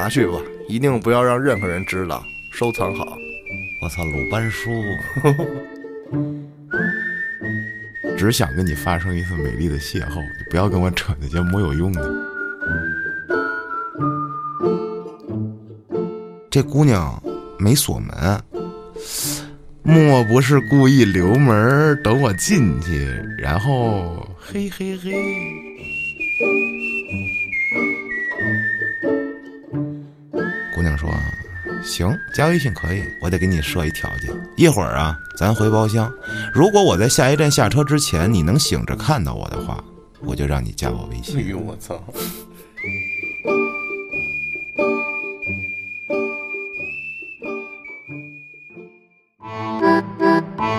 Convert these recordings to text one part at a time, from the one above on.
拿去吧，一定不要让任何人知道，收藏好。我操，鲁班叔，只想跟你发生一次美丽的邂逅，你不要跟我扯那些没有用的。这姑娘没锁门，莫不是故意留门等我进去，然后嘿嘿嘿。行，加微信可以，我得给你设一条件，一会儿啊，咱回包厢。如果我在下一站下车之前你能醒着看到我的话，我就让你加我微信。”哎呦，我操！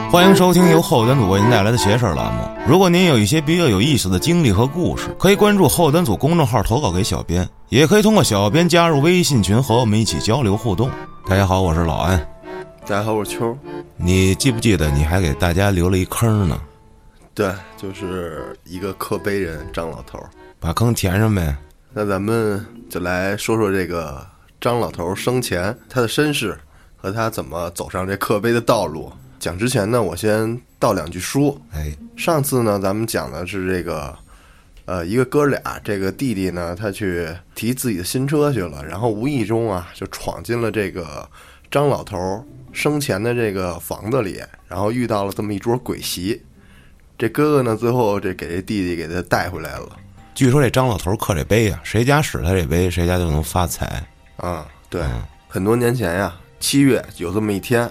欢迎收听由后端组为您带来的“邪事儿”栏目。如果您有一些比较有意思的经历和故事，可以关注后端组公众号投稿给小编，也可以通过小编加入微信群和我们一起交流互动。大家好，我是老安。大家好，我是秋。你记不记得你还给大家留了一坑呢？对，就是一个刻碑人张老头。把坑填上呗。那咱们就来说说这个张老头生前他的身世和他怎么走上这刻碑的道路。讲之前呢，我先道两句书。哎，上次呢，咱们讲的是这个，呃，一个哥俩，这个弟弟呢，他去提自己的新车去了，然后无意中啊，就闯进了这个张老头生前的这个房子里，然后遇到了这么一桌鬼席。这哥哥呢，最后这给这弟弟给他带回来了。据说这张老头刻这碑啊，谁家使他这碑，谁家就能发财。啊，对，很多年前呀，七月有这么一天。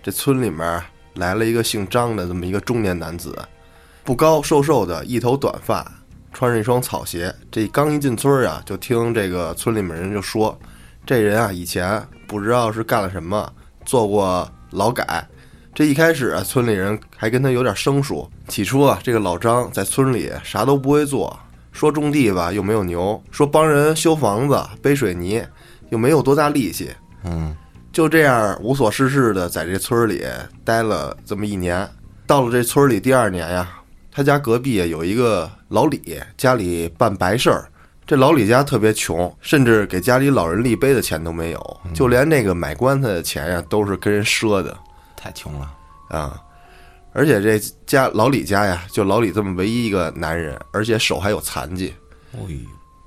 这村里面来了一个姓张的这么一个中年男子，不高瘦瘦的，一头短发，穿着一双草鞋。这刚一进村啊，就听这个村里面人就说，这人啊以前不知道是干了什么，做过劳改。这一开始啊，村里人还跟他有点生疏。起初啊，这个老张在村里啥都不会做，说种地吧又没有牛，说帮人修房子背水泥又没有多大力气。嗯。就这样无所事事的在这村里待了这么一年，到了这村里第二年呀，他家隔壁有一个老李，家里办白事儿。这老李家特别穷，甚至给家里老人立碑的钱都没有，就连那个买棺材的钱呀，都是跟人赊的。太穷了啊！而且这家老李家呀，就老李这么唯一一个男人，而且手还有残疾。哎呦，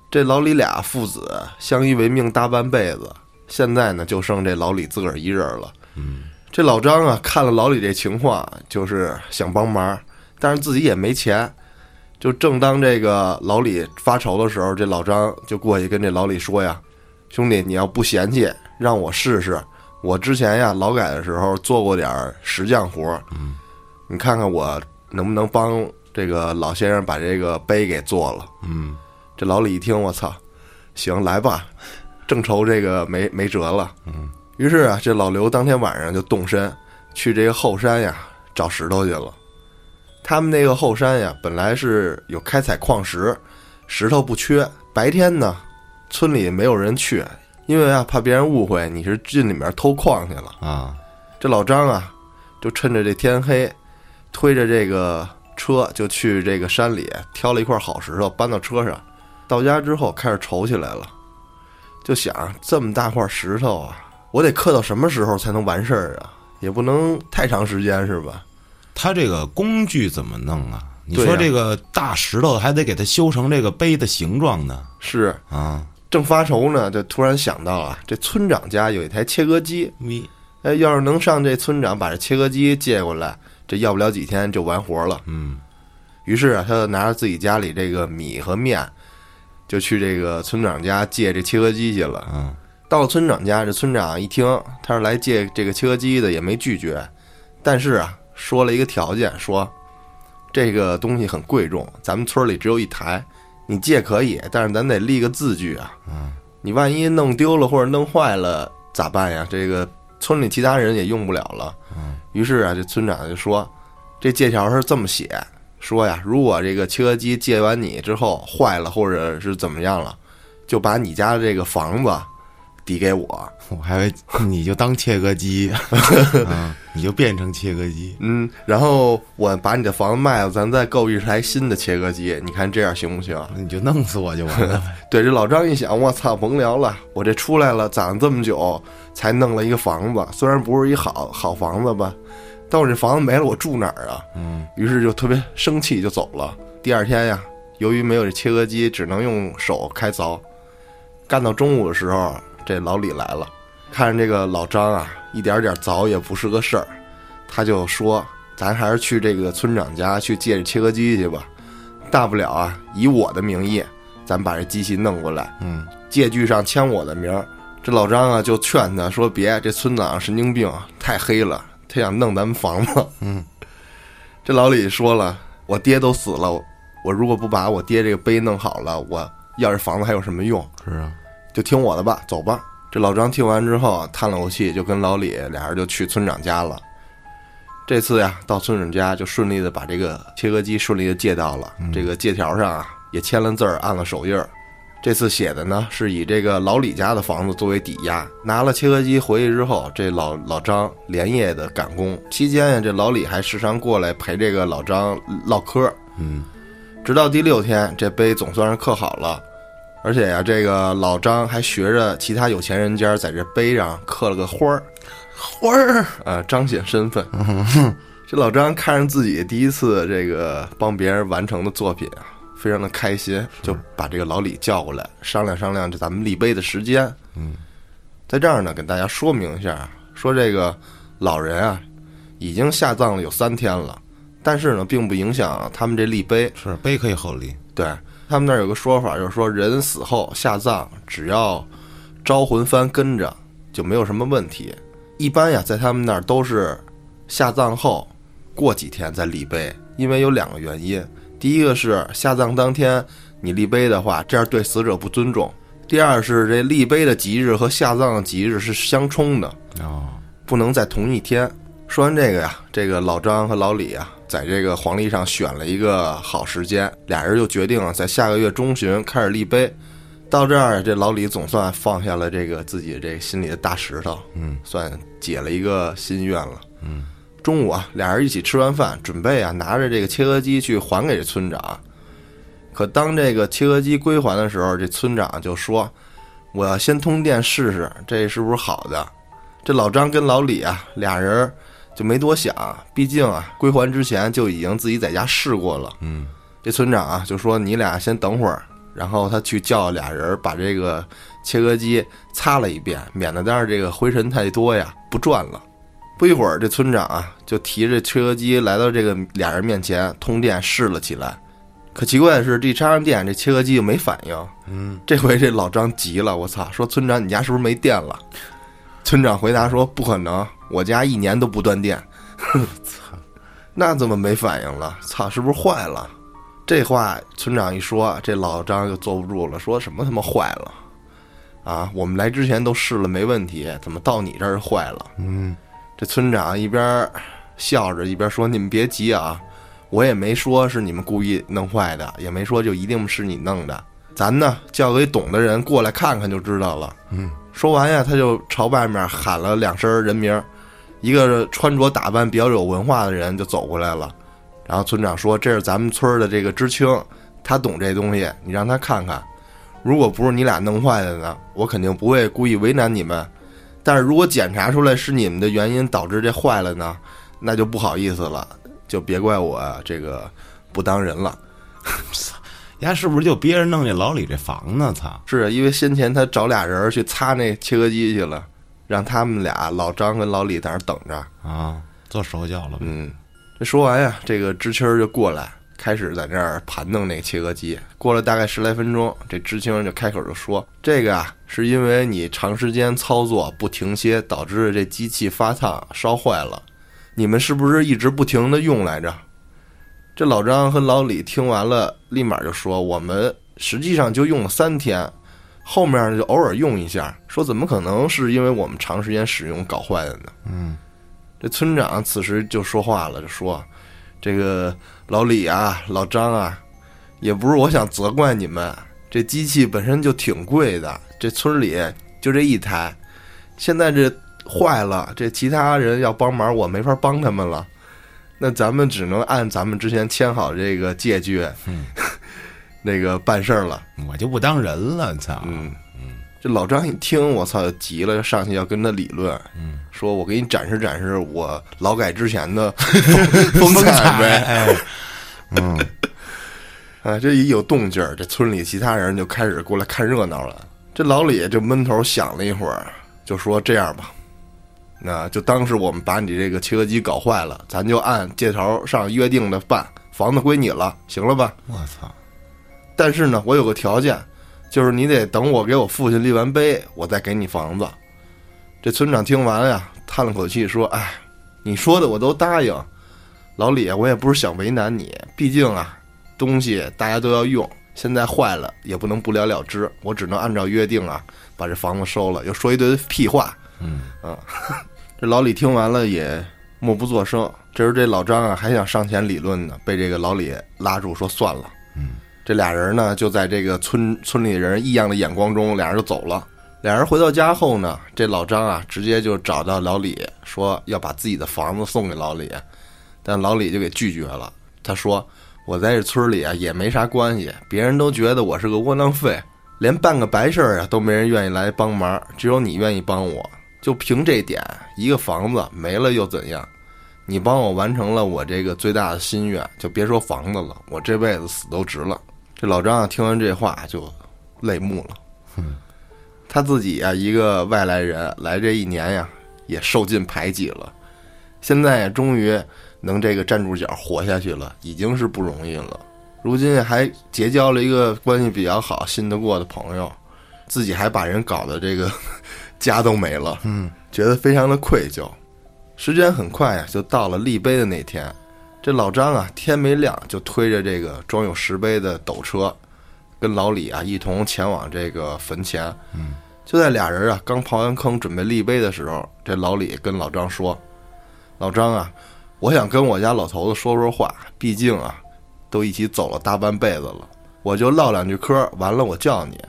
这老李俩父子相依为命大半辈子。现在呢，就剩这老李自个儿一人了。嗯，这老张啊，看了老李这情况，就是想帮忙，但是自己也没钱。就正当这个老李发愁的时候，这老张就过去跟这老李说呀：“兄弟，你要不嫌弃，让我试试。我之前呀劳改的时候做过点石匠活嗯，你看看我能不能帮这个老先生把这个碑给做了。”嗯，这老李一听，我操，行，来吧。正愁这个没没辙了，嗯，于是啊，这老刘当天晚上就动身去这个后山呀找石头去了。他们那个后山呀，本来是有开采矿石，石头不缺。白天呢，村里没有人去，因为啊，怕别人误会你是进里面偷矿去了啊。这老张啊，就趁着这天黑，推着这个车就去这个山里挑了一块好石头搬到车上。到家之后开始愁起来了。就想这么大块石头啊，我得刻到什么时候才能完事儿啊？也不能太长时间是吧？他这个工具怎么弄啊？你说这个大石头还得给它修成这个杯的形状呢？是啊，正发愁呢，就突然想到啊，这村长家有一台切割机，哎，要是能上这村长把这切割机借过来，这要不了几天就完活了。嗯，于是啊，他就拿着自己家里这个米和面。就去这个村长家借这切割机去了。嗯，到了村长家，这村长一听他是来借这个切割机的，也没拒绝，但是啊，说了一个条件，说这个东西很贵重，咱们村里只有一台，你借可以，但是咱得立个字据啊。嗯，你万一弄丢了或者弄坏了咋办呀？这个村里其他人也用不了了。嗯，于是啊，这村长就说，这借条是这么写。说呀，如果这个切割机借完你之后坏了，或者是怎么样了，就把你家的这个房子抵给我。我还以为你就当切割机，啊，你就变成切割机。嗯，然后我把你的房子卖了，咱再购一台新的切割机，你看这样行不行？那你就弄死我就完了呗。对，这老张一想，我操，甭聊了，我这出来了，攒了这么久，才弄了一个房子，虽然不是一好好房子吧，但我这房子没了，我住哪儿啊？嗯，于是就特别生气，就走了。第二天呀，由于没有这切割机，只能用手开凿。干到中午的时候，这老李来了，看着这个老张啊，一点点凿也不是个事儿，他就说：“咱还是去这个村长家去借这切割机去吧，大不了啊，以我的名义，咱把这机器弄过来，嗯，借据上签我的名儿。”这老张啊就劝他说：“别，这村长神经病，太黑了，他想弄咱们房子。”嗯，这老李说了：“我爹都死了，我如果不把我爹这个碑弄好了，我要这房子还有什么用？是啊，就听我的吧，走吧。”这老张听完之后叹了口气，就跟老李俩人就去村长家了。这次呀，到村长家就顺利的把这个切割机顺利的借到了，这个借条上啊也签了字儿，按了手印儿。这次写的呢是以这个老李家的房子作为抵押，拿了切割机回去之后，这老老张连夜的赶工，期间呀，这老李还时常过来陪这个老张唠嗑。嗯，直到第六天，这碑总算是刻好了，而且呀，这个老张还学着其他有钱人家在这碑上刻了个花儿，花儿，呃，彰显身份。这老张看着自己第一次这个帮别人完成的作品啊，非常的开心，就把这个老李叫过来商量商量这咱们立碑的时间。嗯，在这儿呢，跟大家说明一下，说这个老人啊，已经下葬了有三天了，但是呢，并不影响他们这立碑。是碑可以后立。对他们那儿有个说法，就是说人死后下葬，只要招魂幡跟着，就没有什么问题。一般呀，在他们那儿都是下葬后过几天再立碑，因为有两个原因。第一个是下葬当天你立碑的话，这样对死者不尊重；第二是这立碑的吉日和下葬的吉日是相冲的，哦，不能在同一天。说完这个呀，这个老张和老李啊，在这个黄历上选了一个好时间，俩人就决定了在下个月中旬开始立碑。到这儿，这老李总算放下了这个自己这心里的大石头，嗯，算解了一个心愿了。嗯，中午啊，俩人一起吃完饭，准备啊拿着这个切割机去还给这村长。可当这个切割机归还的时候，这村长就说：“我要先通电试试，这是不是好的？”这老张跟老李啊，俩人就没多想，毕竟啊，归还之前就已经自己在家试过了。嗯，这村长啊就说：“你俩先等会儿。”然后他去叫俩人把这个切割机擦了一遍，免得当时这个灰尘太多呀，不转了。不一会儿，这村长啊就提着切割机来到这个俩人面前，通电试了起来。可奇怪的是，这插上电，这切割机就没反应。嗯，这回这老张急了，我操！说村长，你家是不是没电了？村长回答说：“不可能，我家一年都不断电。”操，那怎么没反应了？操，是不是坏了？这话村长一说，这老张就坐不住了，说什么他妈坏了？啊，我们来之前都试了没问题，怎么到你这儿坏了？嗯，这村长一边笑着一边说：“你们别急啊，我也没说是你们故意弄坏的，也没说就一定是你弄的。咱呢叫给懂的人过来看看就知道了。”嗯，说完呀，他就朝外面喊了两声人名，一个穿着打扮比较有文化的人就走过来了。然后村长说：“这是咱们村的这个知青，他懂这东西，你让他看看。如果不是你俩弄坏的呢，我肯定不会故意为难你们。但是如果检查出来是你们的原因导致这坏了呢，那就不好意思了，就别怪我这个不当人了。丫是不是就憋着弄这老李这房呢？操！是因为先前他找俩人去擦那切割机去了，让他们俩老张跟老李在那儿等着。啊，做手脚了呗。嗯，这说完呀，这个知青儿就过来，开始在那儿盘弄那个切割机。过了大概十来分钟，这知青就开口就说：“这个啊，是因为你长时间操作不停歇，导致这机器发烫烧坏了。你们是不是一直不停的用来着？”这老张和老李听完了，立马就说：“我们实际上就用了三天，后面就偶尔用一下。说怎么可能是因为我们长时间使用搞坏的呢？”嗯，这村长此时就说话了，就说：“这个老李啊，老张啊，也不是我想责怪你们，这机器本身就挺贵的，这村里就这一台。现在这坏了，这其他人要帮忙，我没法帮他们了。那咱们只能按咱们之前签好这个借据，嗯，那个办事儿了。我就不当人了，操！嗯嗯这老张一听，我操，急了，就上去要跟他理论，嗯，说我给你展示展示我劳改之前的 风采呗。哎，嗯，啊，这一有动静儿，这村里其他人就开始过来看热闹了。这老李就闷头想了一会儿，就说：“这样吧，那就当是我们把你这个切割机搞坏了，咱就按借条上约定的办，房子归你了，行了吧？我操，但是呢，我有个条件，就是你得等我给我父亲立完碑，我再给你房子。”这村长听完呀，叹了口气说：“哎，你说的我都答应，老李，我也不是想为难你，毕竟啊，东西大家都要用，现在坏了也不能不了了之，我只能按照约定啊，把这房子收了。又说一堆屁话，嗯啊，这老李听完了也默不作声。这时这老张啊还想上前理论呢，被这个老李拉住说算了。嗯，这俩人呢就在这个村村里人异样的眼光中，俩人就走了。俩人回到家后呢，这老张啊直接就找到老李，说要把自己的房子送给老李，但老李就给拒绝了。他说：“我在这村里啊也没啥关系，别人都觉得我是个窝囊废，连办个白事儿啊都没人愿意来帮忙，只有你愿意帮我。就凭这点，一个房子没了又怎样？你帮我完成了我这个最大的心愿，就别说房子了，我这辈子死都值了。”这老张啊听完这话就泪目了。他自己啊，一个外来人来这一年呀，也受尽排挤了，现在呀，终于能这个站住脚活下去了，已经是不容易了。如今还结交了一个关系比较好、信得过的朋友，自己还把人搞得这个家都没了，嗯，觉得非常的愧疚。时间很快呀，就到了立碑的那天。这老张啊，天没亮就推着这个装有石碑的斗车，跟老李啊一同前往这个坟前。嗯，就在俩人啊刚刨完坑准备立碑的时候，这老李跟老张说：“老张啊，我想跟我家老头子说说话，毕竟啊，都一起走了大半辈子了，我就唠两句嗑，完了我叫你。”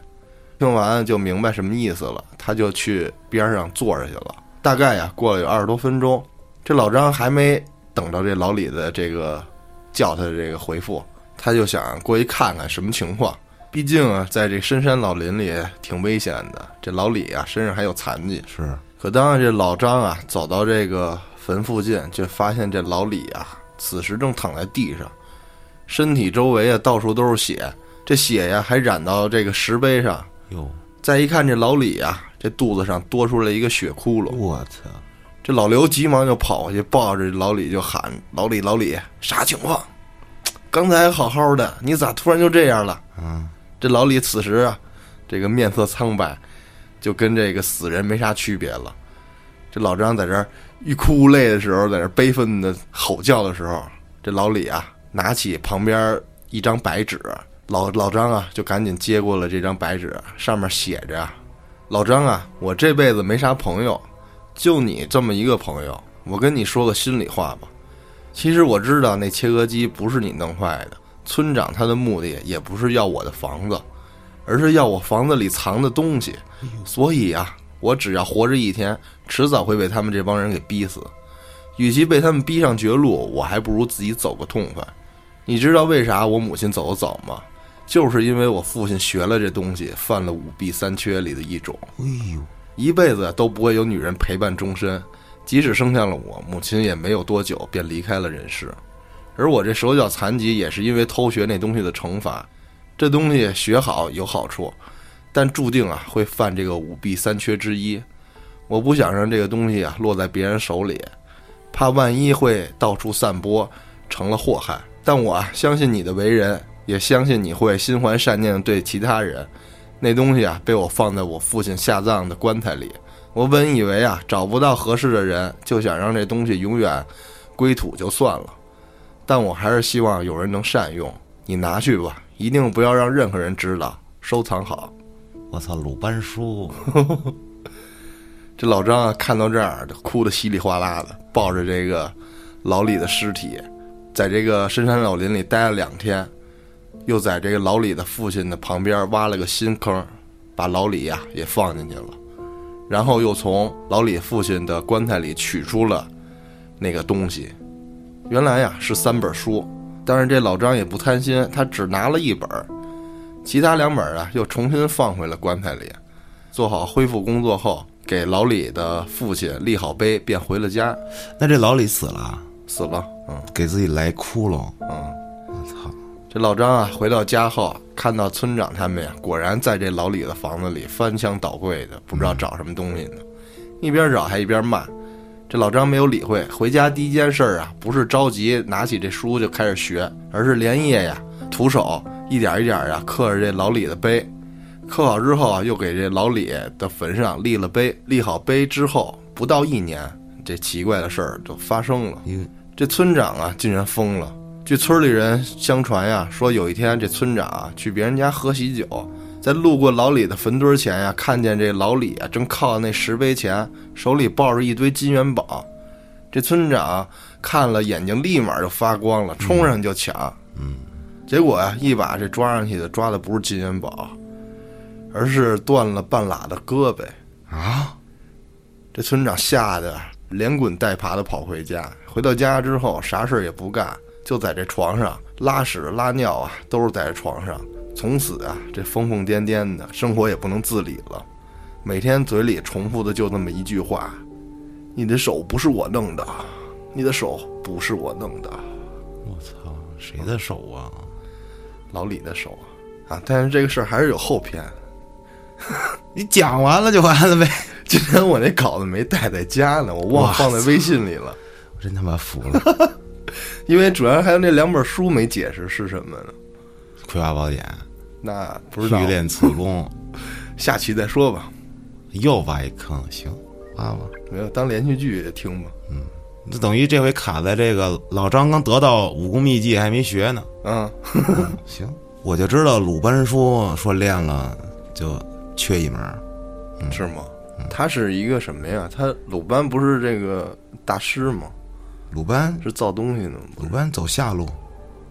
听完就明白什么意思了，他就去边上坐着去了。大概呀，过了有二十多分钟，这老张还没等到这老李的这个叫他的这个回复，他就想过去看看什么情况。毕竟啊，在这深山老林里挺危险的。这老李啊，身上还有残疾。是，可当这老张啊走到这个坟附近，却发现这老李啊，此时正躺在地上，身体周围啊到处都是血，这血呀还染到这个石碑上。哟，再一看这老李啊，这肚子上多出来一个血窟窿。我操，这老刘急忙就跑过去抱着老李就喊：“老李，老李，啥情况？刚才好好的，你咋突然就这样了？”嗯，这老李此时啊，这个面色苍白，就跟这个死人没啥区别了。这老张在这儿欲哭无泪的时候，在这悲愤的吼叫的时候，这老李啊，拿起旁边一张白纸，老老张啊就赶紧接过了这张白纸，上面写着：“老张啊，我这辈子没啥朋友，就你这么一个朋友，我跟你说个心里话吧。其实我知道那切割机不是你弄坏的。”村长他的目的也不是要我的房子，而是要我房子里藏的东西。所以啊，我只要活着一天，迟早会被他们这帮人给逼死。与其被他们逼上绝路，我还不如自己走个痛快。你知道为啥我母亲走得早吗？就是因为我父亲学了这东西，犯了五弊三缺里的一种，哎呦，一辈子都不会有女人陪伴终身。即使生下了我，母亲也没有多久便离开了人世。而我这手脚残疾也是因为偷学那东西的惩罚，这东西学好有好处，但注定啊会犯这个五弊三缺之一。我不想让这个东西啊落在别人手里，怕万一会到处散播，成了祸害。但我相信你的为人，也相信你会心怀善念对其他人。那东西啊被我放在我父亲下葬的棺材里，我本以为啊找不到合适的人，就想让这东西永远归土就算了。但我还是希望有人能善用，你拿去吧，一定不要让任何人知道，收藏好。我操，鲁班书，这老张啊，看到这儿就哭得稀里哗啦的，抱着这个老李的尸体，在这个深山老林里待了两天，又在这个老李的父亲的旁边挖了个新坑，把老李呀、也放进去了。然后又从老李父亲的棺材里取出了那个东西。原来呀是三本书，但是这老张也不贪心，他只拿了一本儿，其他两本儿啊又重新放回了棺材里。做好恢复工作后，给老李的父亲立好碑，便回了家。那这老李死了，死了，嗯给自己来窟窿，嗯。我操！这老张啊，回到家后，看到村长他们呀，果然在这老李的房子里翻箱倒柜的，不知道找什么东西呢。一边找还一边骂。这老张没有理会，回家第一件事儿啊，不是着急拿起这书就开始学，而是连夜呀，徒手一点一点呀刻着这老李的碑。刻好之后啊，又给这老李的坟上立了碑。立好碑之后，不到一年，这奇怪的事儿就发生了。这村长啊，竟然疯了。据村里人相传呀，说有一天这村长啊去别人家喝喜酒，在路过老李的坟堆前呀，看见这老李啊正靠那石碑前，手里抱着一堆金元宝。这村长看了，眼睛立马就发光了，冲上去就抢。嗯，结果呀，一把这抓上去的抓的不是金元宝，而是断了半拉的胳膊。啊，这村长吓得连滚带爬的跑回家。回到家之后，啥事儿也不干，就在这床上拉屎拉尿啊，都是在这床上。从此啊，这疯疯癫癫的生活也不能自理了，每天嘴里重复的就那么一句话：“你的手不是我弄的，你的手不是我弄的。我操，谁的手啊？”老李的手啊，啊！但是这个事儿还是有后篇。你讲完了就完了呗。今天我那稿子没带在家呢，我忘放在微信里了。我真他妈服了，因为主要还有那两本书没解释是什么呢？《葵花宝典那不》知道欲，练此功，下期再说吧。又挖一坑，行，挖吧。没有当连续剧也听吧。嗯就等于这回卡在这个老张刚得到武功秘籍还没学呢。嗯，行，我就知道鲁班说说练了就缺一门儿，是吗？他是一个什么呀？他鲁班不是这个大师吗？鲁班是造东西的吗？鲁班走下路，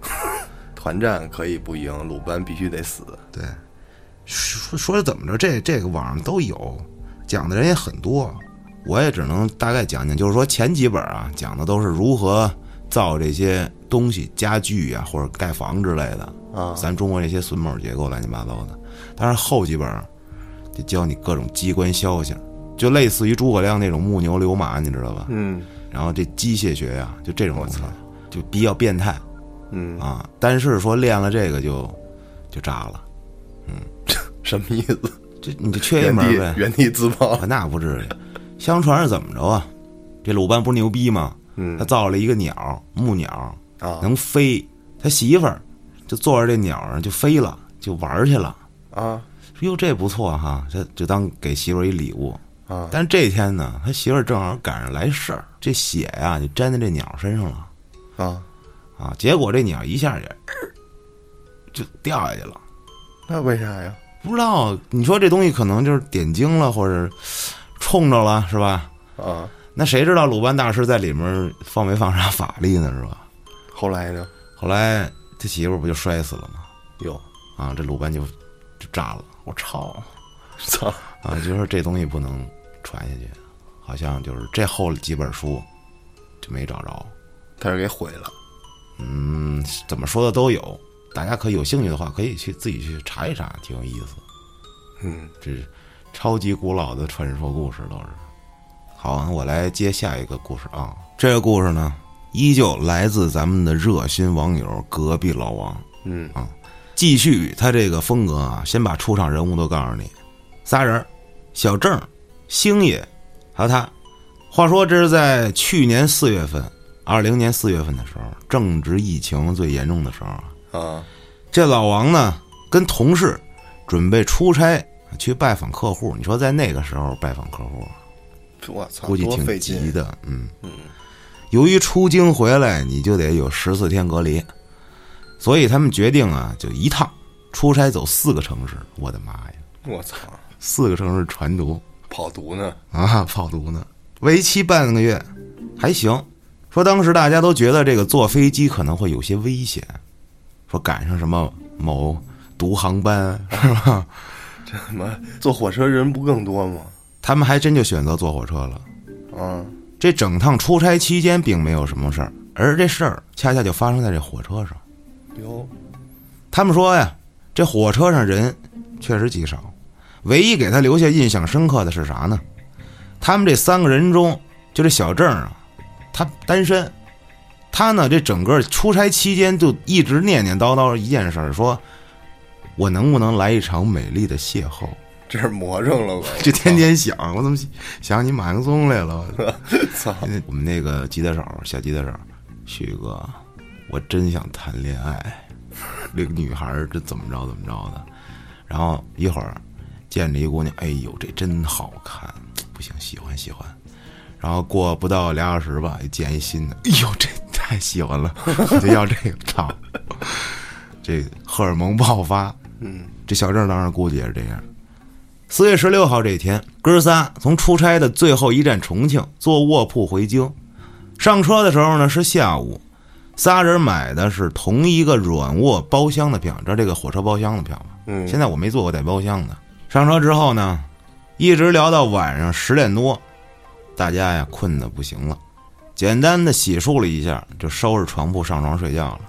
团战可以不赢，鲁班必须得死。对，说说是怎么着，这这个网上都有，讲的人也很多，我也只能大概讲讲，就是说前几本啊讲的都是如何造这些东西、家具呀、或者盖房之类的，啊咱中国这些榫卯结构乱七八糟的。但是后几本儿就教你各种机关消息，就类似于诸葛亮那种木牛流马，你知道吧？嗯然后这机械学呀、就这种东西就比较变态嗯，啊。但是说练了这个就就炸了，嗯 什么意思？这你就缺一门呗。原地自爆。啊，那不至于。相传是怎么着啊？这鲁班不是牛逼吗？嗯他造了一个鸟，木鸟，啊能飞。他媳妇儿就坐着这鸟上就飞了，就玩儿去了。啊说哟，这不错哈，这就当给媳妇儿一礼物。啊但是这天呢，他媳妇儿正好赶上来事儿，这血呀、就沾在这鸟身上了啊！啊。结果这鸟一下也就掉下去了。那为啥呀？不知道，你说这东西可能就是点睛了，或者冲着了，是吧？啊，那谁知道鲁班大师在里面放没放啥法力呢？是吧？后来呢？后来他媳妇儿不就摔死了吗？哟，啊，这鲁班就就炸了。我操！操！啊，就说这东西不能传下去，好像就是这后几本书就没找着。他是给毁了。嗯，怎么说的都有，大家可以有兴趣的话，可以去自己去查一查，挺有意思。嗯，这是超级古老的传说故事，都是。好，我来接下一个故事啊。这个故事呢，依旧来自咱们的热心网友隔壁老王。嗯啊继续他这个风格啊，先把出场人物都告诉你，仨人儿，小郑、星爷，还有他。话说这是在去年四月份，二零年四月份的时候，正值疫情最严重的时候啊。啊这老王呢，跟同事准备出差去拜访客户。你说在那个时候拜访客户，我操，估计挺。急的。嗯由于出京回来，你就得有十四天隔离，所以他们决定啊，就一趟出差走四个城市。我的妈呀，我操，四个城市传毒跑毒呢？啊，跑毒呢！为期半个月，还行。说当时大家都觉得这个坐飞机可能会有些危险，说赶上什么某毒航班是吧？这他妈坐火车人不更多吗？他们还真就选择坐火车了。嗯，这整趟出差期间并没有什么事儿，而这事儿恰恰就发生在这火车上。哟，他们说呀，这火车上人确实极少，唯一给他留下印象深刻的是啥呢？他们这三个人中，就这小郑啊，他单身，他呢这整个出差期间就一直念念叨叨一件事儿，说我能不能来一场美丽的邂逅？这是魔怔了吧？就天天想，我怎么想起马迎松来了？操！我们那个吉他手小吉他手，旭哥，我真想谈恋爱。那个女孩儿这怎么着怎么着的，然后一会儿见着一姑娘，哎呦这真好看，不行喜欢喜欢。然后过不到俩小时吧，见一新的，哎呦这太喜欢了，我就要这个。操！这荷尔蒙爆发，嗯，这小郑当时估计也是这样。四月十六号这天，哥仨从出差的最后一站重庆坐卧铺回京。上车的时候呢是下午，仨人买的是同一个软卧包厢的票，你知道这个火车包厢的票吗？嗯，现在我没坐过带包厢的。上车之后呢，一直聊到晚上十点多，大家呀困得不行了，简单的洗漱了一下，就收拾床铺上床睡觉了。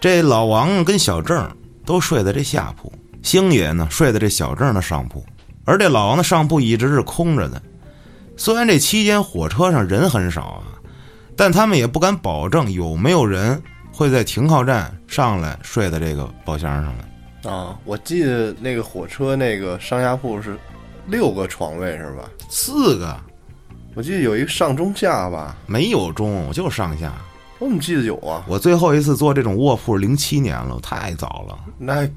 这老王跟小郑都睡在这下铺。星爷呢睡在这小郑的上铺，而这老王的上铺一直是空着的。虽然这期间火车上人很少啊，但他们也不敢保证有没有人会在停靠站上来睡在这个包厢上来。啊，我记得那个火车那个上下铺是六个床位是吧？四个，我记得有一个上中下吧？没有中，就上下。我怎么记得有啊？我最后一次坐这种卧铺零七年了，太早了。那。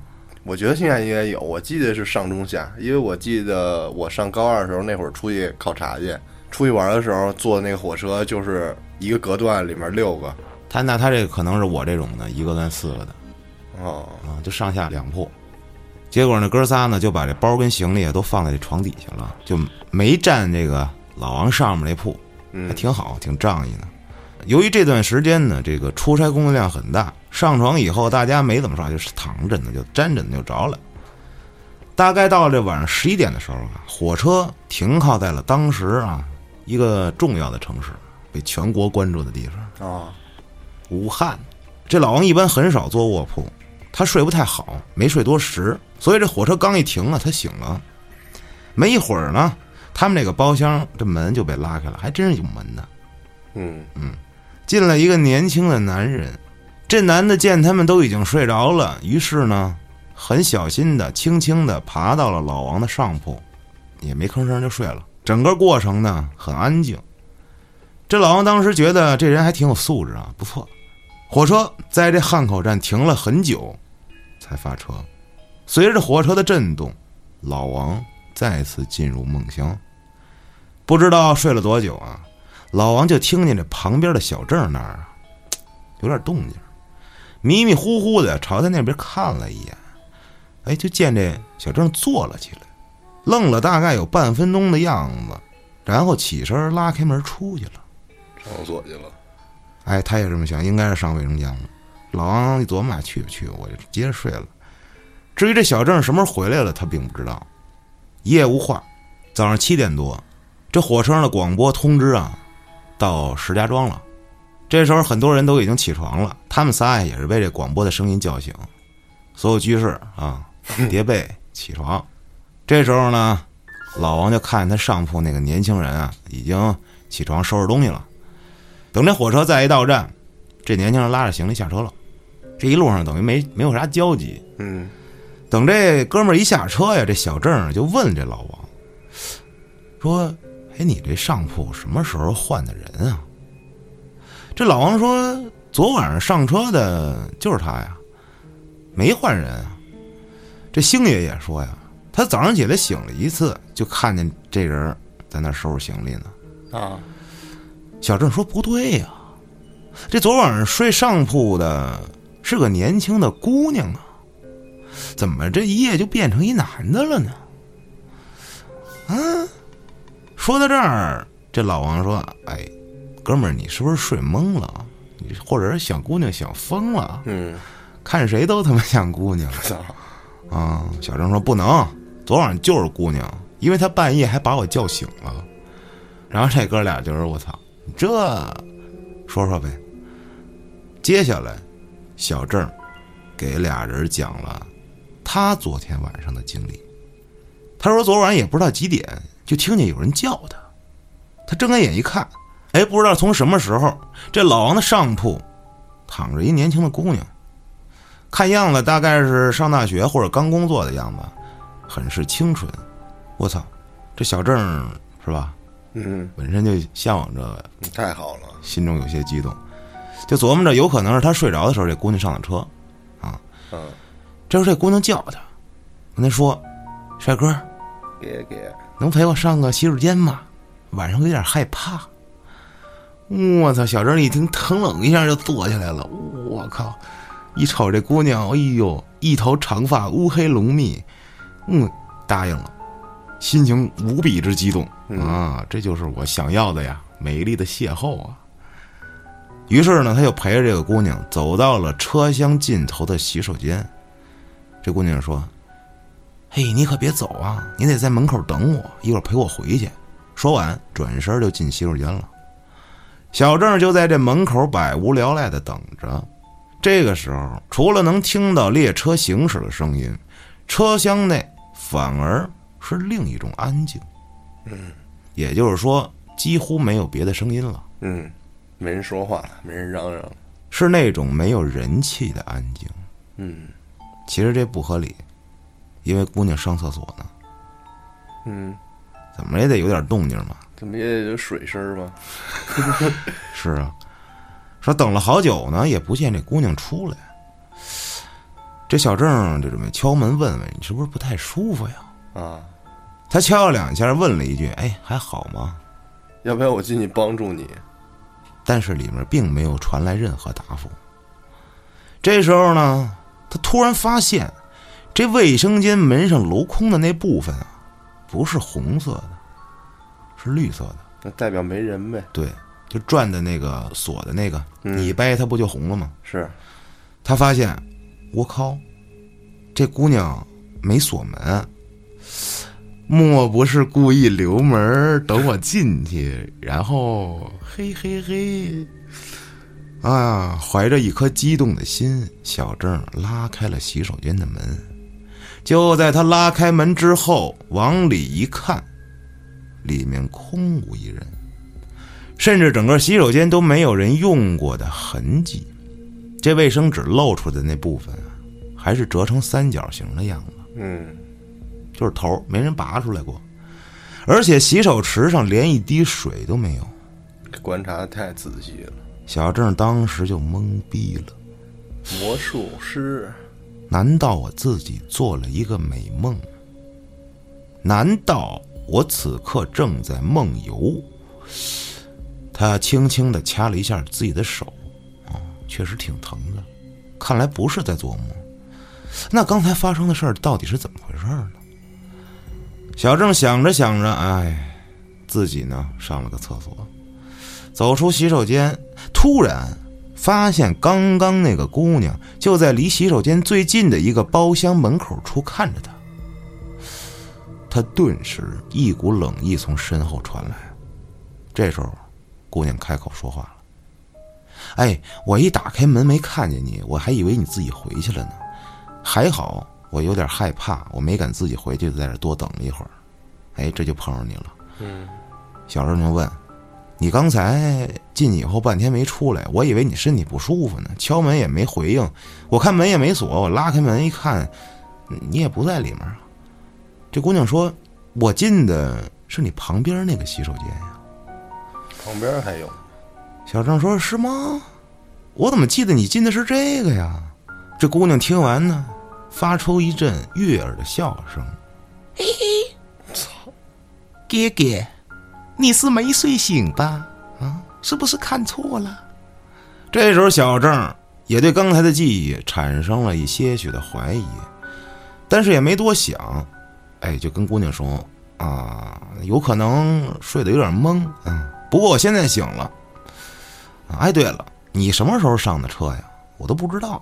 我觉得现在应该有，我记得是上中下，因为我记得我上高二的时候，那会儿出去考察去，出去玩的时候坐那个火车，就是一个隔断里面六个。他那他这个可能是我这种的，一个断四个的，哦啊，就上下两铺。结果呢，哥仨呢就把这包跟行李都放在这床底下了，就没占这个老王上面那铺，还挺好，挺仗义的。由于这段时间呢，这个出差工作量很大，上床以后大家没怎么刷，就是躺着呢，就沾枕就着了。大概到了这晚上十一点的时候啊，火车停靠在了当时啊一个重要的城市，被全国关注的地方啊，武汉。这老王一般很少坐卧铺，他睡不太好，没睡多时，所以这火车刚一停啊，他醒了。没一会儿呢，他们这个包厢这门就被拉开了，还真是有门的。嗯嗯。进来一个年轻的男人，这男的见他们都已经睡着了，于是呢，很小心的、轻轻的爬到了老王的上铺，也没吭声就睡了。整个过程呢很安静。这老王当时觉得这人还挺有素质啊，不错。火车在这汉口站停了很久，才发车。随着火车的震动，老王再次进入梦乡。不知道睡了多久啊。老王就听见这旁边的小郑那儿啊，有点动静，迷迷糊糊的朝他那边看了一眼，哎，就见这小郑坐了起来，愣了大概有半分钟的样子，然后起身拉开门出去了，上厕所去了。哎，他也这么想，应该是上卫生间了。老王一琢磨，去不去？我就接着睡了。至于这小郑什么时候回来了，他并不知道。一夜无话，早上七点多，这火车上的广播通知啊。到石家庄了，这时候很多人都已经起床了，他们仨也是被这广播的声音叫醒，所有居士啊叠被起床。这时候呢，老王就看见他上铺那个年轻人啊已经起床收拾东西了。等这火车再一到站，这年轻人拉着行李下车了。这一路上等于没没有啥交集。嗯，等这哥们儿一下车呀，这小郑就问这老王说。哎，你这上铺什么时候换的人啊？这老王说：“昨晚上上车的就是他呀，没换人啊。”这星爷也说呀：“他早上起来醒了一次，就看见这人在那收拾行李呢。”啊，小郑说：“不对呀，这昨晚上睡上铺的是个年轻的姑娘啊，怎么这一夜就变成一男的了呢？”啊。说到这儿，这老王说：“哎，哥们儿，你是不是睡懵了？你或者是想姑娘想疯了？嗯，看谁都他妈像姑娘。”啊，小郑说：“不能，昨晚上就是姑娘，因为他半夜还把我叫醒了。然后这哥俩就是我操，这说说呗。接下来，小郑给俩人讲了他昨天晚上的经历。他说昨晚也不知道几点，就听见有人叫他。他睁开眼一看，哎，不知道从什么时候，这老王的上铺躺着一年轻的姑娘，看样子大概是上大学或者刚工作的样子，很是清纯。我操，这小郑是吧？嗯，本身就向往着，太好了，心中有些激动，就琢磨着有可能是他睡着的时候，这姑娘上了车，啊，嗯，这时候这姑娘叫他，跟他说：“帅哥，给给，能陪我上个洗手间吗？晚上有点害怕。”我操！小郑一听，腾冷一下就坐起来了。我靠！一瞅这姑娘，哎呦，一头长发，乌黑浓密，嗯，答应了，心情无比之激动啊！这就是我想要的呀，美丽的邂逅啊！于是呢，他就陪着这个姑娘走到了车厢尽头的洗手间。这姑娘说：“嘿，你可别走啊，你得在门口等我，一会儿陪我回去。”说完，转身就进洗手间了。小郑就在这门口百无聊赖的等着。这个时候，除了能听到列车行驶的声音，车厢内反而是另一种安静。嗯，也就是说，几乎没有别的声音了。嗯，没人说话，没人嚷嚷。是那种没有人气的安静。嗯其实这不合理，因为姑娘上厕所呢，嗯，怎么也得有点动静嘛。怎么也得有水声吧？是啊，说等了好久呢，也不见这姑娘出来。这小郑就准备敲门问问你是不是不太舒服呀？啊，他敲了两下，问了一句：“哎，还好吗要不要我进去帮助你？？”但是里面并没有传来任何答复。这时候呢，他突然发现，这卫生间门上镂空的那部分啊，不是红色的，是绿色的。那代表没人呗？对，就转的那个锁的那个，嗯你掰它不就红了吗？是，他发现，我靠，这姑娘没锁门，莫不是故意留门等我进去，然后嘿嘿嘿，啊！怀着一颗激动的心，小郑拉开了洗手间的门。就在他拉开门之后，往里一看，里面空无一人，甚至整个洗手间都没有人用过的痕迹。这卫生纸露出的那部分，还是折成三角形的样子，嗯，就是头没人拔出来过，而且洗手池上连一滴水都没有。观察的太仔细了。小郑当时就懵逼了，魔术师，难道我自己做了一个美梦？难道我此刻正在梦游？他轻轻地掐了一下自己的手，哦，确实挺疼的，看来不是在做梦。那刚才发生的事儿到底是怎么回事呢？小郑想着想着，哎，自己呢上了个厕所，走出洗手间，突然发现刚刚那个姑娘就在离洗手间最近的一个包厢门口处看着他。他顿时一股冷意从身后传来。这时候，姑娘开口说话了：“哎，我一打开门没看见你，我还以为你自己回去了呢。还好我有点害怕，我没敢自己回去，在这多等了一会儿。哎，这就碰上你了。”嗯，小郑就问：“你刚才进去以后半天没出来，我以为你身体不舒服呢，敲门也没回应。我看门也没锁，我拉开门一看，你也不在里面啊。”这姑娘说：“我进的是你旁边那个洗手间呀。旁边还有，”小郑说：“是吗？我怎么记得你进的是这个呀？”这姑娘听完呢，发出一阵悦耳的笑声：“嘿嘿，操，哥哥，你是没睡醒吧？啊，是不是看错了？”这时候，小郑也对刚才的记忆产生了一些许的怀疑，但是也没多想，哎，就跟姑娘说：“啊，有可能睡得有点懵，嗯，不过我现在醒了。啊哎，对了，你什么时候上的车呀？我都不知道。”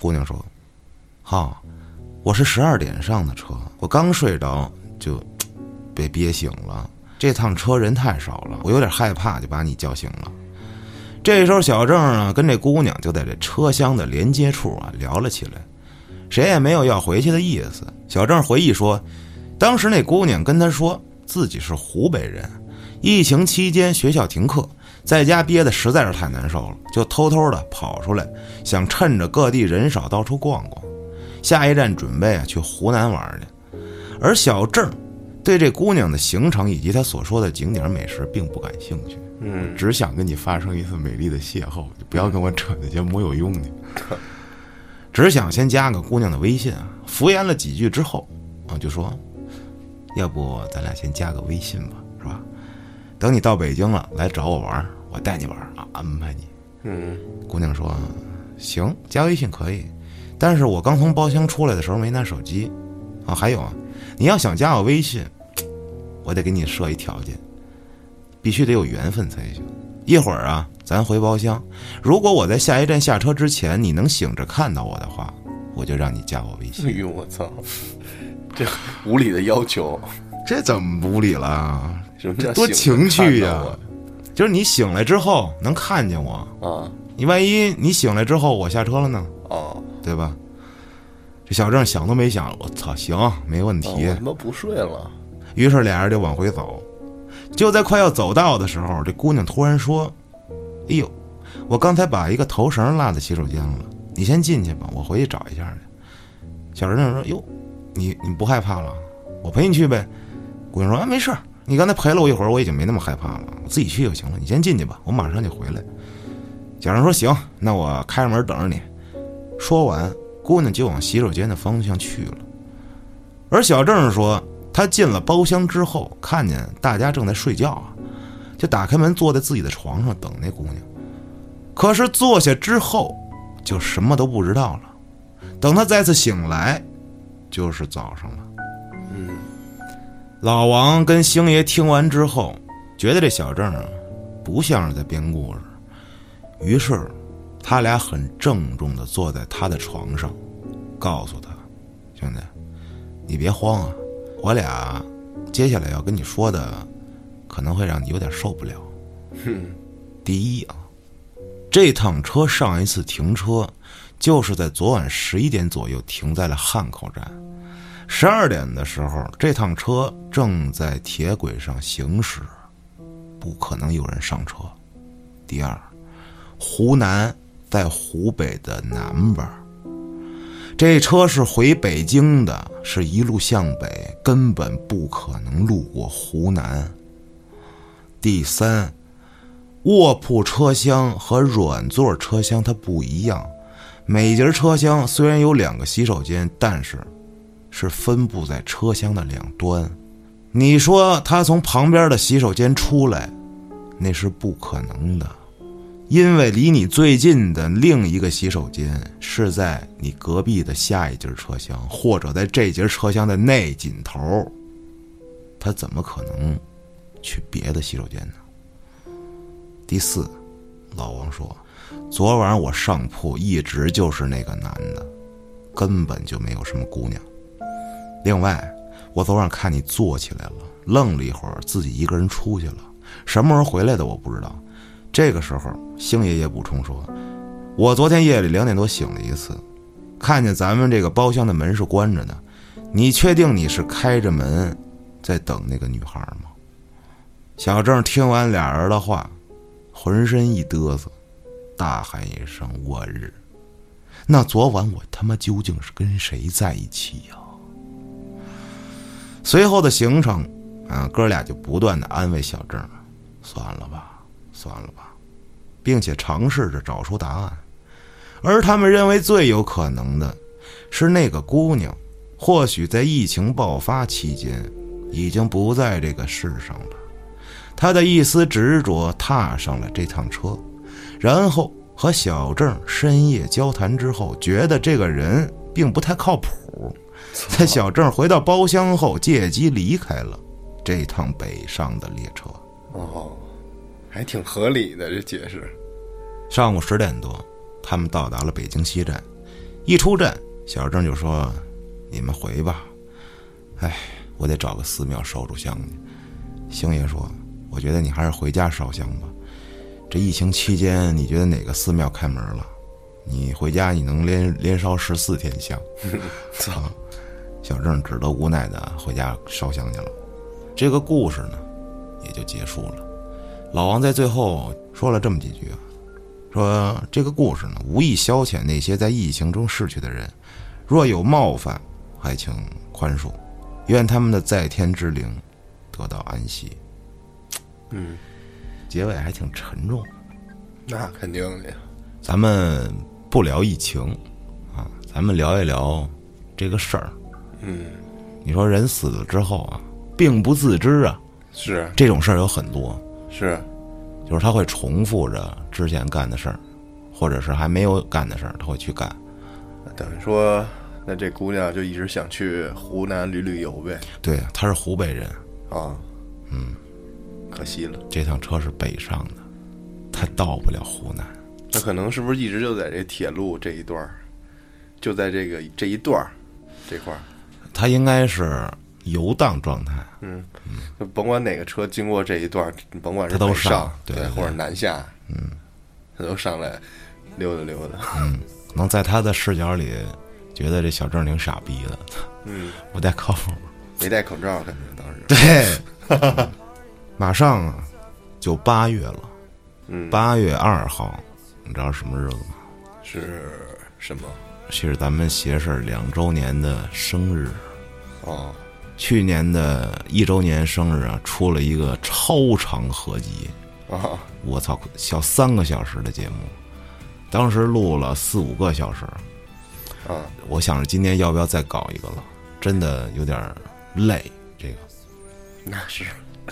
姑娘说：“哈、我是十二点上的车，我刚睡着就被憋醒了。这趟车人太少了，我有点害怕，就把你叫醒了。这时候，小郑啊跟这姑娘就在这车厢的连接处啊聊了起来，谁也没有要回去的意思。小郑回忆说，当时那姑娘跟他说自己是湖北人，疫情期间学校停课，在家憋得实在是太难受了，就偷偷的跑出来，想趁着各地人少到处逛逛。下一站准备啊去湖南玩去，而小郑对这姑娘的行程以及她所说的景点美食并不感兴趣。嗯，只想跟你发生一次美丽的邂逅，不要跟我扯那些没有用的。只想先加个姑娘的微信啊，敷衍了几句之后，啊，就说，要不咱俩先加个微信吧，是吧？等你到北京了来找我玩，我带你玩啊，安排你。嗯，姑娘说，行，加微信可以，但是我刚从包厢出来的时候没拿手机，啊，还有啊，你要想加我微信，我得给你设一条件。必须得有缘分才行。一会儿啊，咱回包厢。如果我在下一站下车之前你能醒着看到我的话，我就让你加我微信。哎呦我操，这无理的要求，这怎么无理了？什么叫多情趣呀、呀？就是你醒来之后能看见我，啊你万一你醒来之后我下车了呢，哦，对吧？这小郑想都没想，我操，行，没问哦题我。他妈不睡了，于是俩人就往回走。就在快要走到的时候，这姑娘突然说：“哎呦，我刚才把一个头绳落在洗手间了，你先进去吧，我回去找一下去。”小郑说：“哟，你你不害怕了？我陪你去呗。”姑娘说：“啊，没事，你刚才陪了我一会儿，我已经没那么害怕了，我自己去就行了。你先进去吧，我马上就回来。”小郑说：“行，那我开着门等着你。”说完，姑娘就往洗手间的方向去了。而小郑说。他进了包厢之后，看见大家正在睡觉啊，就打开门坐在自己的床上等那姑娘。可是坐下之后，就什么都不知道了。等他再次醒来，就是早上了。嗯，老王跟星爷听完之后，觉得这小郑啊，不像是在编故事，于是他俩很郑重地坐在他的床上，告诉他：“兄弟，你别慌啊。”我俩接下来要跟你说的，可能会让你有点受不了。哼，第一啊，这趟车上一次停车，就是在昨晚十一点左右停在了汉口站。十二点的时候，这趟车正在铁轨上行驶，不可能有人上车。第二，湖南在湖北的南边。这车是回北京的，是一路向北，根本不可能路过湖南。第三，卧铺车厢和软座车厢它不一样，每节车厢虽然有两个洗手间，但是是分布在车厢的两端。你说他从旁边的洗手间出来，那是不可能的。因为离你最近的另一个洗手间是在你隔壁的下一节车厢，或者在这节车厢的那尽头，他怎么可能去别的洗手间呢？第四，老王说，昨晚我上铺一直就是那个男的，根本就没有什么姑娘。另外，我昨晚看你坐起来了，愣了一会儿，自己一个人出去了，什么时候回来的我不知道。这个时候，星爷爷补充说：“我昨天夜里两点多醒了一次，看见咱们这个包厢的门是关着的。你确定你是开着门在等那个女孩吗？”小郑听完俩人的话，浑身一嘚瑟，大喊一声：“我日！那昨晚我他妈究竟是跟谁在一起呀？”随后的行程，啊，哥俩就不断的安慰小郑：“算了吧，算了吧。”并且尝试着找出答案，而他们认为最有可能的，是那个姑娘，或许在疫情爆发期间，已经不在这个世上了。她的一丝执着踏上了这趟车，然后和小郑深夜交谈之后，觉得这个人并不太靠谱。在小郑回到包厢后，借机离开了这趟北上的列车。哦，还挺合理的这解释。上午十点多，他们到达了北京西站。一出站，小郑就说：“你们回吧。哎，我得找个寺庙烧柱香去。星爷说：“我觉得你还是回家烧香吧。这疫情期间，你觉得哪个寺庙开门了？你回家你能连连烧十四天香。”操！小郑只得无奈的回家烧香去了。这个故事呢，也就结束了。老王在最后说了这么几句啊，说这个故事呢，无意消遣那些在疫情中逝去的人，若有冒犯，还请宽恕，愿他们的在天之灵得到安息。嗯，结尾还挺沉重。那肯定的呀。咱们不聊疫情啊，咱们聊一聊这个事儿。嗯，你说人死了之后啊，并不自知啊，是这种事儿有很多，是，就是他会重复着之前干的事儿，或者是还没有干的事儿，他会去干。等于说，那这姑娘就一直想去湖南旅旅游呗。对，她是湖北人，啊，嗯，可惜了。这趟车是北上的，她到不了湖南。那可能是不是一直就在这铁路这一段儿，就在这个这一段儿这块儿？他应该是游荡状态，嗯，就甭管哪个车经过这一段儿，甭管是他都北上上对对或者南下，嗯，他都上来溜达溜达。嗯能在他的视角里，觉得这小郑挺傻逼的，嗯，不戴靠谱。没戴口罩，感觉当时。对，马上啊，就八月了。嗯，八月二号，你知道什么日子吗？是什么？是咱们邪事儿两周年的生日。哦，去年的一周年生日啊，出了一个超长合集，啊，我操，小三个小时的节目，当时录了四五个小时。啊，我想着今年要不要再搞一个了，真的有点累。这个那是，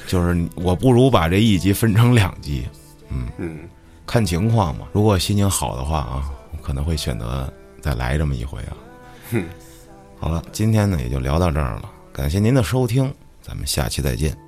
就是我不如把这一集分成两集，嗯，看情况嘛。如果心情好的话啊，我可能会选择再来这么一回啊。哼，好了，今天呢也就聊到这儿了，感谢您的收听咱们下期再见。